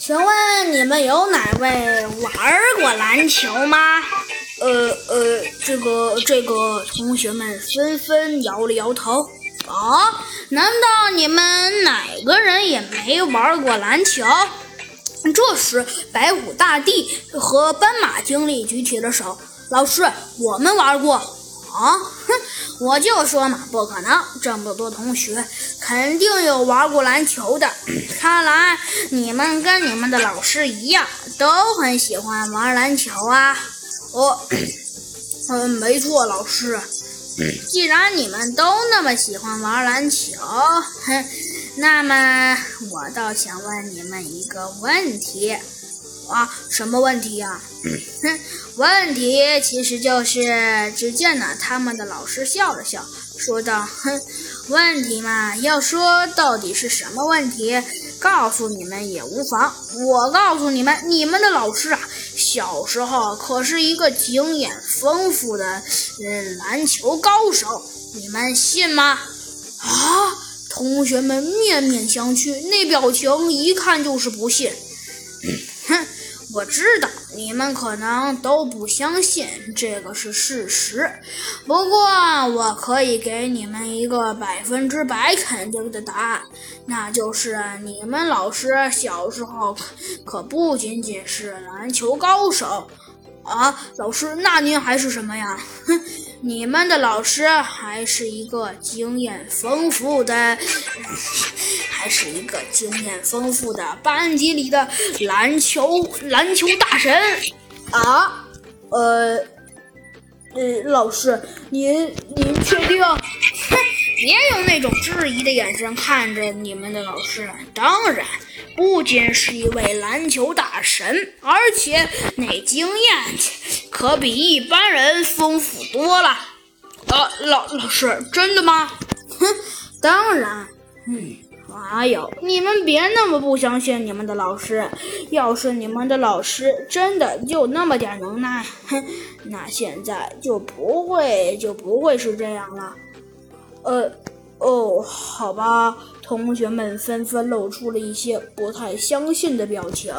请问你们有哪位玩过篮球吗？呃呃，这个这个，同学们纷纷摇了摇头。啊，难道你们哪个人也没玩过篮球？这时，白虎大帝和斑马经理举起了手。老师，我们玩过。啊，哼，我就说嘛，不可能！这么多同学，肯定有玩过篮球的。看来你们跟你们的老师一样，都很喜欢玩篮球啊。哦，嗯，没错，老师。既然你们都那么喜欢玩篮球，哼，那么我倒想问你们一个问题啊，什么问题呀？哼，问题其实就是，只见呢，他们的老师笑了笑，说道：“哼，问题嘛，要说到底是什么问题，告诉你们也无妨。我告诉你们，你们的老师啊。”小时候可是一个经验丰富的嗯篮球高手，你们信吗？啊！同学们面面相觑，那表情一看就是不信。哼，我知道你们可能都不相信这个是事实，不过我可以给你们一个百分之百肯定的答案，那就是你们老师小时候可不仅仅是篮球高手啊！老师，那您还是什么呀？哼，你们的老师还是一个经验丰富的。还是一个经验丰富的班级里的篮球篮球大神啊！呃，呃，老师，您您确定？哼，别用那种质疑的眼神看着你们的老师。当然，不仅是一位篮球大神，而且那经验可比一般人丰富多了。啊，老老师，真的吗？哼，当然，嗯。还有，你们别那么不相信你们的老师。要是你们的老师真的就那么点能耐，哼，那现在就不会就不会是这样了。呃，哦，好吧，同学们纷纷露出了一些不太相信的表情。